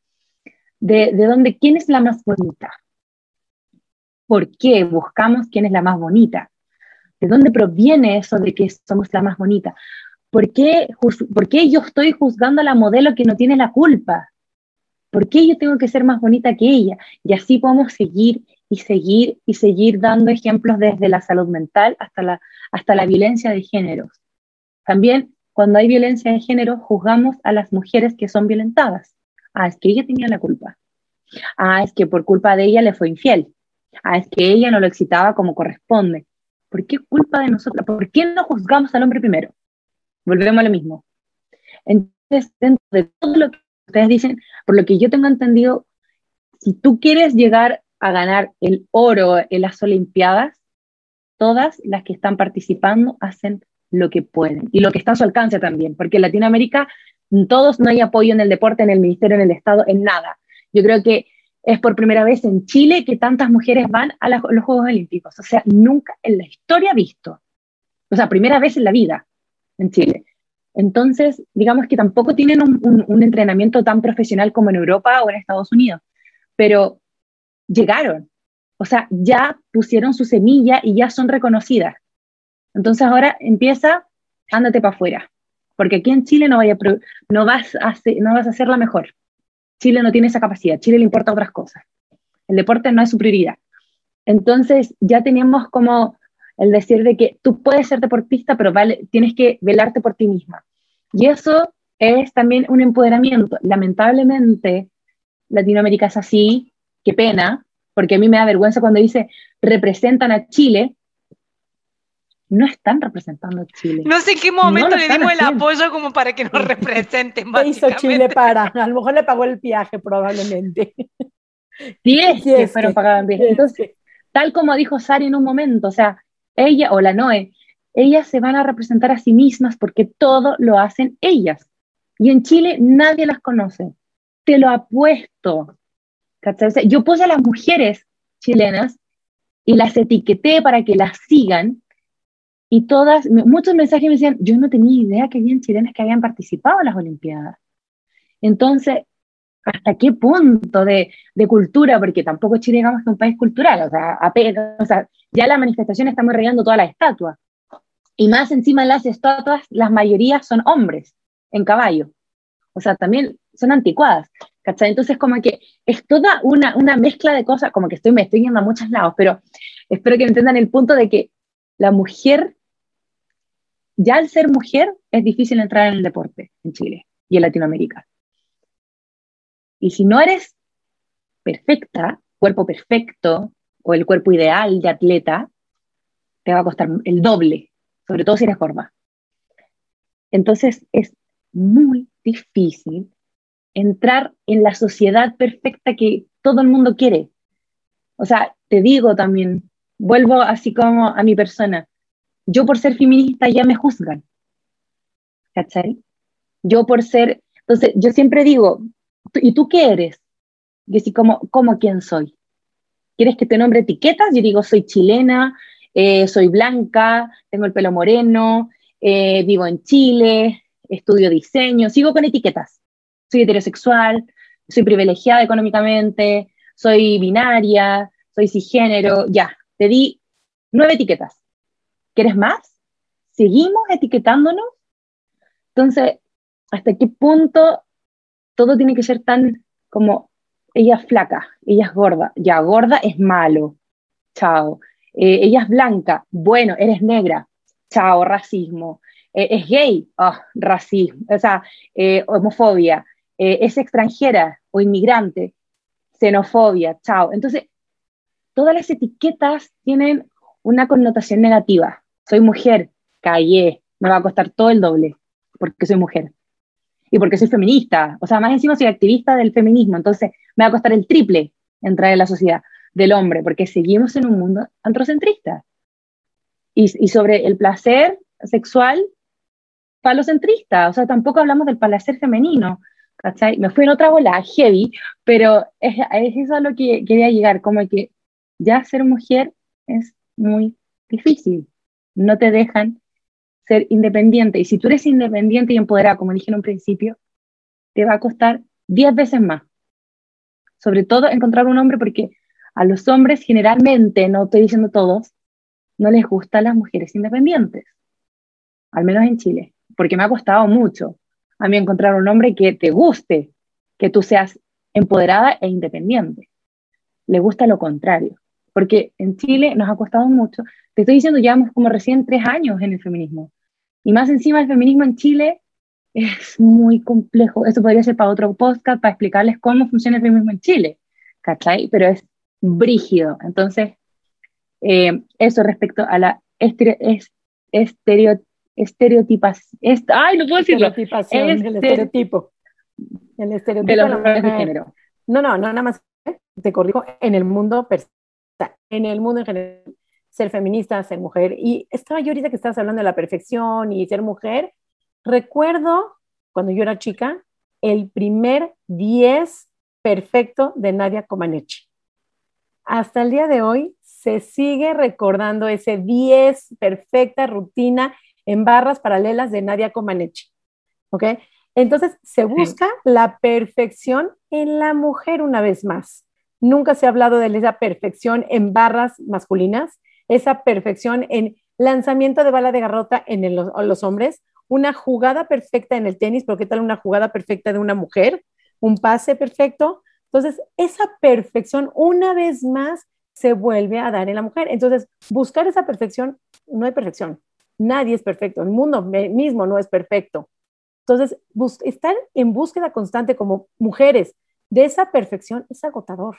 Speaker 3: de, de dónde, quién es la más bonita, por qué buscamos quién es la más bonita, de dónde proviene eso de que somos la más bonita, ¿Por qué, ¿Por qué yo estoy juzgando a la modelo que no tiene la culpa? ¿Por qué yo tengo que ser más bonita que ella? Y así podemos seguir y seguir y seguir dando ejemplos desde la salud mental hasta la, hasta la violencia de género. También cuando hay violencia de género juzgamos a las mujeres que son violentadas. Ah, es que ella tenía la culpa. Ah, es que por culpa de ella le fue infiel. Ah, es que ella no lo excitaba como corresponde. ¿Por qué culpa de nosotras? ¿Por qué no juzgamos al hombre primero? Volvemos a lo mismo. Entonces, dentro de todo lo que ustedes dicen, por lo que yo tengo entendido, si tú quieres llegar a ganar el oro en las Olimpiadas, todas las que están participando hacen lo que pueden y lo que está a su alcance también, porque en Latinoamérica todos no hay apoyo en el deporte, en el ministerio, en el Estado, en nada. Yo creo que es por primera vez en Chile que tantas mujeres van a los Juegos Olímpicos, o sea, nunca en la historia visto, o sea, primera vez en la vida en Chile. Entonces, digamos que tampoco tienen un, entrenamiento tan profesional como en Europa o en Estados Unidos, pero llegaron, o sea, ya pusieron su semilla y ya son reconocidas. Entonces ahora empieza, ándate para afuera, porque aquí en Chile no, vaya, no, vas a no vas a ser la mejor. Chile no tiene esa capacidad, Chile le importa otras cosas. El deporte no es su prioridad. Entonces ya teníamos como el decir de que tú puedes ser deportista, pero vale, tienes que velarte por ti misma. Y eso es también un empoderamiento. Lamentablemente, Latinoamérica es así, qué pena, porque a mí me da vergüenza cuando dice representan a Chile, no están representando a Chile.
Speaker 2: No sé en qué momento le dimos el apoyo como para que nos [LAUGHS] representen.
Speaker 1: ¿Qué hizo Chile para? A lo mejor le pagó el viaje, probablemente. [LAUGHS]
Speaker 3: Sí, es que fueron pagados viaje. Entonces, tal como dijo Sari en un momento, o sea, ella o la Noé, ellas se van a representar a sí mismas porque todo lo hacen ellas. Y en Chile nadie las conoce. Te lo apuesto. Yo puse a las mujeres chilenas y las etiqueté para que las sigan. Y todas, muchos mensajes me decían, yo no tenía idea que habían chilenas que habían participado en las Olimpiadas. Entonces, ¿hasta qué punto de, cultura? Porque tampoco Chile, digamos, es un país cultural, o sea, apenas, o sea, ya la manifestación está regando todas las estatuas. Y más encima las estatuas, las mayorías son hombres en caballo. O sea, también son anticuadas. ¿Cachai? Entonces, como que es toda una, una mezcla de cosas, como que estoy, me estoy yendo a muchos lados, pero espero que entiendan el punto de que la mujer, ya al ser mujer, es difícil entrar en el deporte en Chile y en Latinoamérica. Y si no eres perfecta, cuerpo perfecto, o el cuerpo ideal de atleta, te va a costar el doble, sobre todo si eres gorda. Entonces es muy difícil entrar en la sociedad perfecta que todo el mundo quiere. O sea, te digo también, vuelvo así como a mi persona, yo por ser feminista ya me juzgan. ¿Cachai? Yo por ser, entonces yo siempre digo, ¿y tú qué eres? Y así como, ¿cómo quién soy? ¿Quieres que te nombre etiquetas? Yo digo, soy chilena, eh, soy blanca, tengo el pelo moreno, eh, vivo en Chile, estudio diseño, sigo con etiquetas. Soy heterosexual, soy privilegiada económicamente, soy binaria, soy cisgénero, ya, te di nueve etiquetas. ¿Quieres más? ¿Seguimos etiquetándonos? Entonces, ¿hasta qué punto todo tiene que ser tan como ella es flaca, ella es gorda, ya gorda es malo, chao. Eh, ella es blanca, bueno, eres negra, chao, racismo. Eh, es gay, oh, racismo, o sea, eh, homofobia. Es extranjera o inmigrante, xenofobia, chao. Entonces, todas las etiquetas tienen una connotación negativa. Soy mujer, callé, me va a costar todo el doble porque soy mujer y porque soy feminista. O sea, más encima soy activista del feminismo, entonces me va a costar el triple entrar en la sociedad del hombre, porque seguimos en un mundo antrocentrista. Y, y sobre el placer sexual, falocentrista, o sea, tampoco hablamos del placer femenino, Me fui en otra bola, heavy, pero es, es eso a lo que quería llegar, como que ya ser mujer es muy difícil, no te dejan ser independiente. Y si tú eres independiente y empoderada, como dije en un principio, te va a costar 10 veces más. Sobre todo encontrar un hombre porque a los hombres generalmente, no estoy diciendo todos, no les gustan las mujeres independientes. Al menos en Chile. Porque me ha costado mucho a mí encontrar un hombre que te guste, que tú seas empoderada e independiente. Le gusta lo contrario. Porque en Chile nos ha costado mucho. Te estoy diciendo, llevamos como recién tres años en el feminismo. Y más encima el feminismo en Chile es muy complejo. Eso podría ser para otro podcast, para explicarles cómo funciona el feminismo en Chile, ¿cachai? Pero es brígido. Entonces, eh, eso respecto a la estereo, estereotipas. ay, no puedo decirlo.
Speaker 1: el estereotipo. El estereotipo
Speaker 3: de los de género.
Speaker 1: No, no, no, nada más te corrijo, en el mundo, en el mundo en general ser feminista, ser mujer. Y estaba yo ahorita que estabas hablando de la perfección y ser mujer. Recuerdo cuando yo era chica el primer 10 perfecto de Nadia Comaneci. Hasta el día de hoy se sigue recordando ese 10 perfecta rutina en barras paralelas de Nadia Comaneci. ¿Ok? Entonces se busca la perfección en la mujer una vez más. Nunca se ha hablado de esa perfección en barras masculinas esa perfección en lanzamiento de bala de garrota en los hombres, una jugada perfecta en el tenis, pero ¿qué tal una jugada perfecta de una mujer? un pase perfecto. Entonces, esa perfección una vez más se vuelve a dar en la mujer. Entonces, buscar esa perfección, no hay perfección. Nadie es perfecto. El mundo mismo no es perfecto. Entonces, estar en búsqueda constante como mujeres de esa perfección es agotador.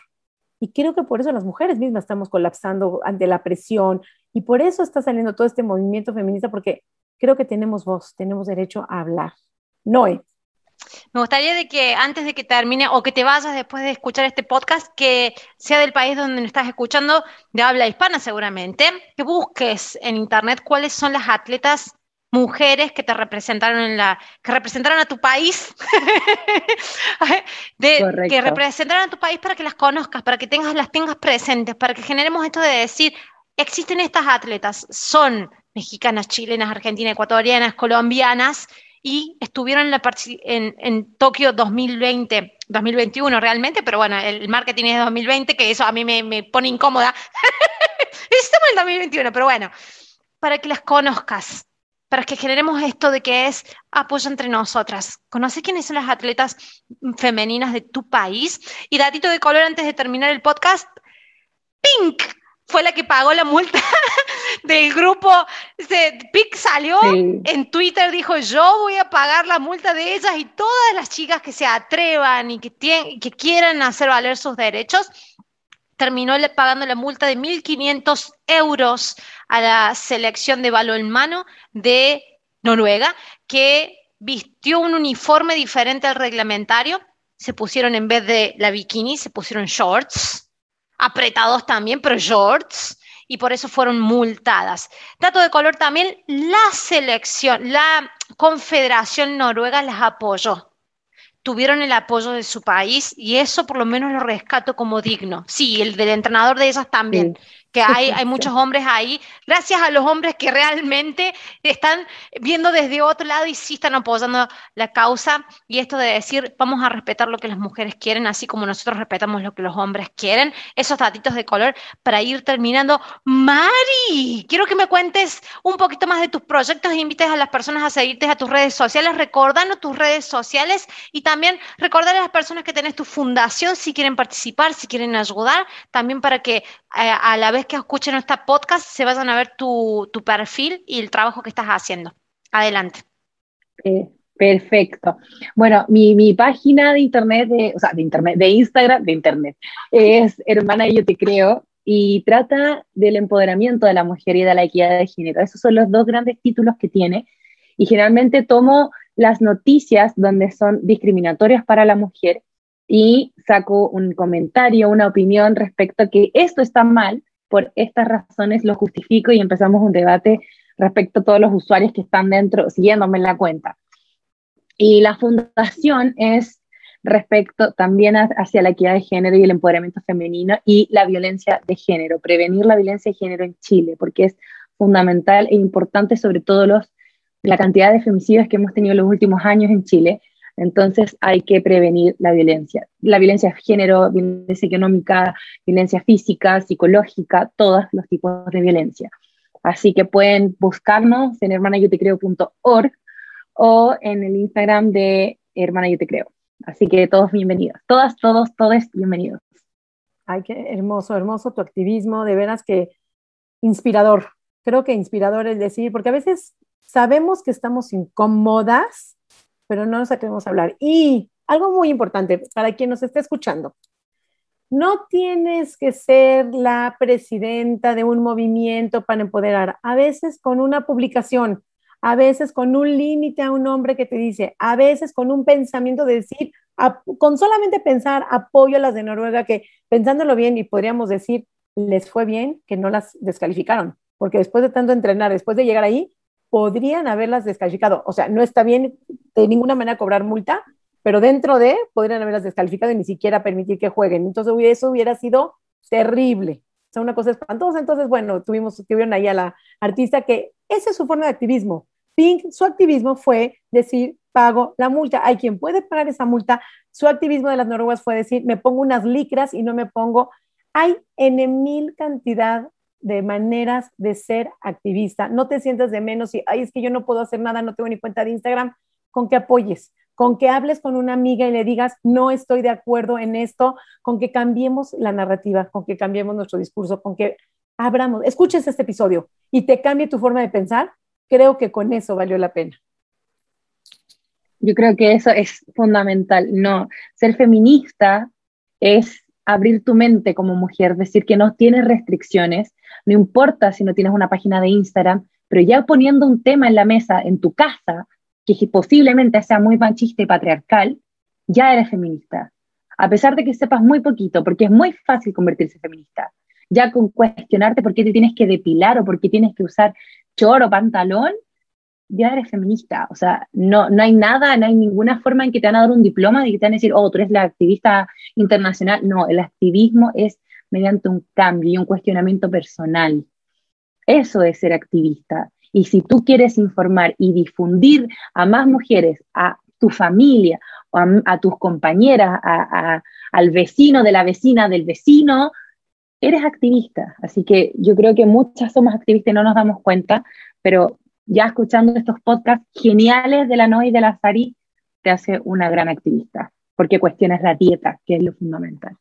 Speaker 1: Y creo que por eso las mujeres mismas estamos colapsando ante la presión y por eso está saliendo todo este movimiento feminista porque creo que tenemos voz, tenemos derecho a hablar. Noé.
Speaker 2: Me gustaría de que antes de que termine o que te vayas después de escuchar este podcast, que sea del país donde estás escuchando, de habla hispana seguramente, que busques en internet cuáles son las atletas mujeres que te representaron en la, que representaron a tu país, [LAUGHS] que representaron a tu país para que las conozcas, para que tengas, las tengas presentes, para que generemos esto de decir, existen estas atletas, son mexicanas, chilenas, argentinas, ecuatorianas, colombianas, y estuvieron en, la, Tokio 2020, 2021 realmente, pero bueno, el marketing es de 2020, que eso a mí me, pone incómoda. Estamos [LAUGHS] en el 2021, pero bueno, para que las conozcas, para que generemos esto de que es apoyo entre nosotras. Conoce quiénes son las atletas femeninas de tu país. Y datito de color antes de terminar el podcast, Pink fue la que pagó la multa [LAUGHS] del grupo. Pink salió en Twitter, dijo, yo voy a pagar la multa de ellas y todas las chicas que se atrevan y que, que quieran hacer valer sus derechos terminó pagando la multa de 1.500 euros a la selección de balonmano de Noruega, que vistió un uniforme diferente al reglamentario. Se pusieron en vez de la bikini, se pusieron shorts, apretados también, pero shorts, y por eso fueron multadas. Dato de color también, la selección, la Confederación Noruega las apoyó tuvieron el apoyo de su país y eso por lo menos lo rescato como digno. Sí, el del entrenador de esas también que hay, muchos hombres ahí, gracias a los hombres que realmente están viendo desde otro lado y sí están apoyando la causa. Y esto de decir, vamos a respetar lo que las mujeres quieren, así como nosotros respetamos lo que los hombres quieren, esos datitos de color para ir terminando. Mari, quiero que me cuentes un poquito más de tus proyectos e invites a las personas a seguirte a tus redes sociales, recordando tus redes sociales y también recordar a las personas que tenés tu fundación si quieren participar, si quieren ayudar, también para que a la vez que escuchen este podcast se vayan a ver tu, perfil y el trabajo que estás haciendo. Adelante.
Speaker 3: Eh, perfecto. Bueno, mi, página de internet, de, o sea, de internet, de Instagram, de internet, es Hermana Yo Te Creo y trata del empoderamiento de la mujer y de la equidad de género. Esos son los dos grandes títulos que tiene. Y generalmente tomo las noticias donde son discriminatorias para la mujer y saco un comentario, una opinión respecto a que esto está mal, por estas razones lo justifico y empezamos un debate respecto a todos los usuarios que están dentro, siguiéndome en la cuenta. Y la fundación es respecto también hacia la equidad de género y el empoderamiento femenino y la violencia de género, prevenir la violencia de género en Chile, porque es fundamental e importante sobre todo los, la cantidad de femicidios que hemos tenido en los últimos años en Chile, entonces hay que prevenir la violencia. La violencia de género, violencia económica, violencia física, psicológica, todos los tipos de violencia. Así que pueden buscarnos en hermanayotecreo.org o en el Instagram de Hermana Yo Te Creo. Así que todos bienvenidos. Todas, todos, todos bienvenidos.
Speaker 1: Ay, qué hermoso, hermoso tu activismo, de veras que inspirador. Creo que inspirador es decir, porque a veces sabemos que estamos incómodas, pero no nos atrevemos a hablar. Y algo muy importante para quien nos esté escuchando, no tienes que ser la presidenta de un movimiento para empoderar. A veces con una publicación, a veces con un límite a un hombre que te dice, a veces con un pensamiento de decir, con solamente pensar apoyo a las de Noruega, que pensándolo bien y podríamos decir, les fue bien que no las descalificaron, porque después de tanto entrenar, después de llegar ahí, podrían haberlas descalificado. O sea, no está bien de ninguna manera cobrar multa, pero dentro de podrían haberlas descalificado y ni siquiera permitir que jueguen. Entonces eso hubiera sido terrible. O sea, una cosa espantosa. Entonces, bueno, tuvimos, tuvieron ahí a la artista que esa es su forma de activismo. Pink, su activismo fue decir, pago la multa. Hay quien puede pagar esa multa. Su activismo de las noruegas fue decir, me pongo unas licras y no me pongo. Hay en mil cantidad de maneras de ser activista. No te sientas de menos y, ay, es que yo no puedo hacer nada, no tengo ni cuenta de Instagram, con que apoyes, con que hables con una amiga y le digas, no estoy de acuerdo en esto, con que cambiemos la narrativa, con que cambiemos nuestro discurso, con que abramos, escuches este episodio y te cambie tu forma de pensar, creo que con eso valió la pena.
Speaker 3: Yo creo que eso es fundamental. No, ser feminista es abrir tu mente como mujer, decir que no tienes restricciones, no importa si no tienes una página de Instagram, pero ya poniendo un tema en la mesa en tu casa, que posiblemente sea muy machista y patriarcal, ya eres feminista. A pesar de que sepas muy poquito, porque es muy fácil convertirse en feminista. Ya con cuestionarte por qué te tienes que depilar o por qué tienes que usar chor o pantalón, ya eres feminista. O sea, no, no hay nada, no hay ninguna forma en que te van a dar un diploma y que te van a decir, oh, tú eres la activista internacional. No, el activismo es mediante un cambio y un cuestionamiento personal. Eso es ser activista. Y si tú quieres informar y difundir a más mujeres, a tu familia, o a, tus compañeras, al vecino de la vecina del vecino, eres activista. Así que yo creo que muchas somos activistas y no nos damos cuenta, pero ya escuchando estos podcasts geniales de la Noe y de la Sari, te hace una gran activista, porque cuestionas la dieta, que es lo fundamental.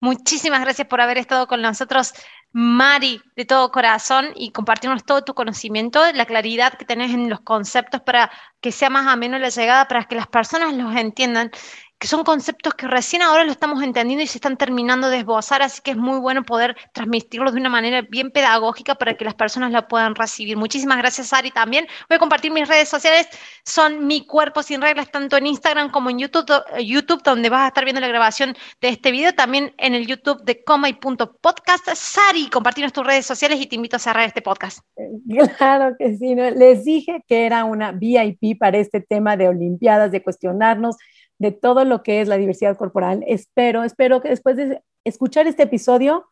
Speaker 2: Muchísimas gracias por haber estado con nosotros, Mari, de todo corazón y compartirnos todo tu conocimiento, la claridad que tenés en los conceptos para que sea más ameno la llegada, para que las personas los entiendan que son conceptos que recién ahora lo estamos entendiendo y se están terminando de esbozar, así que es muy bueno poder transmitirlos de una manera bien pedagógica para que las personas la puedan recibir. Muchísimas gracias, Ari, también. Voy a compartir mis redes sociales, son Mi Cuerpo Sin Reglas, tanto en Instagram como en YouTube, YouTube donde vas a estar viendo la grabación de este video, también en el YouTube de Coma y Punto Podcast. Sari, compartirnos tus redes sociales y te invito a cerrar este podcast. [LAUGHS]
Speaker 1: Claro que sí, les dije que era una VIP para este tema de Olimpiadas, de cuestionarnos de todo lo que es la diversidad corporal. Espero, espero que después de escuchar este episodio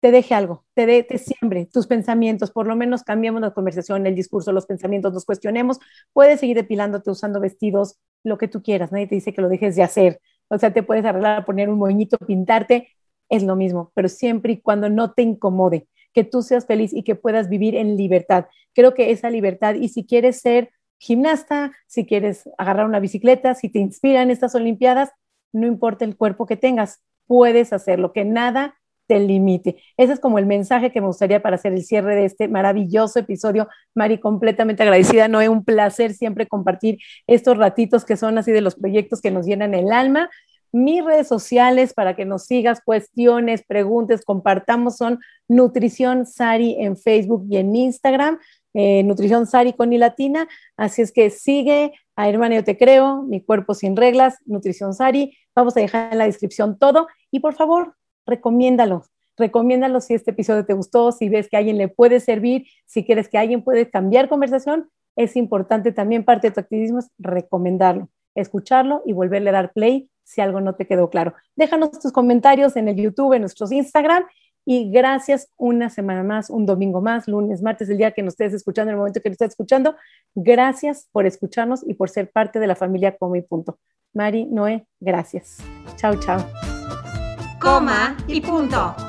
Speaker 1: te deje algo, te, de, te siembre tus pensamientos, por lo menos cambiemos la conversación, el discurso, los pensamientos, nos cuestionemos. Puedes seguir depilándote usando vestidos, lo que tú quieras, nadie te dice que lo dejes de hacer. O sea, te puedes arreglar, poner un moñito, pintarte, es lo mismo, pero siempre y cuando no te incomode, que tú seas feliz y que puedas vivir en libertad. Creo que esa libertad, y si quieres ser gimnasta, si quieres agarrar una bicicleta, si te inspiran estas Olimpiadas, no importa el cuerpo que tengas, puedes hacerlo, que nada te limite. Ese es como el mensaje que me gustaría para hacer el cierre de este maravilloso episodio. Mari, completamente agradecida. No es un placer siempre compartir estos ratitos que son así de los proyectos que nos llenan el alma. Mis redes sociales para que nos sigas, cuestiones, preguntes, compartamos son Nutrición Sari en Facebook y en Instagram. Eh, Nutrición Sari con y latina. Así es que sigue a Hermana Te Creo, Mi Cuerpo Sin Reglas, Nutrición Sari. Vamos a dejar en la descripción todo y por favor, recomiéndalo. Recomiéndalo si este episodio te gustó, si ves que alguien le puede servir, si quieres que alguien puede cambiar conversación. Es importante también parte de tu activismo es recomendarlo, escucharlo y volverle a dar play si algo no te quedó claro. Déjanos tus comentarios en el YouTube, en nuestros Instagram y gracias una semana más, un domingo más, lunes, martes, el día que nos estés escuchando, el momento que nos estés escuchando. Gracias por escucharnos y por ser parte de la familia Coma y Punto. Mari, Noé, gracias. Chao, chao.
Speaker 2: Coma y punto.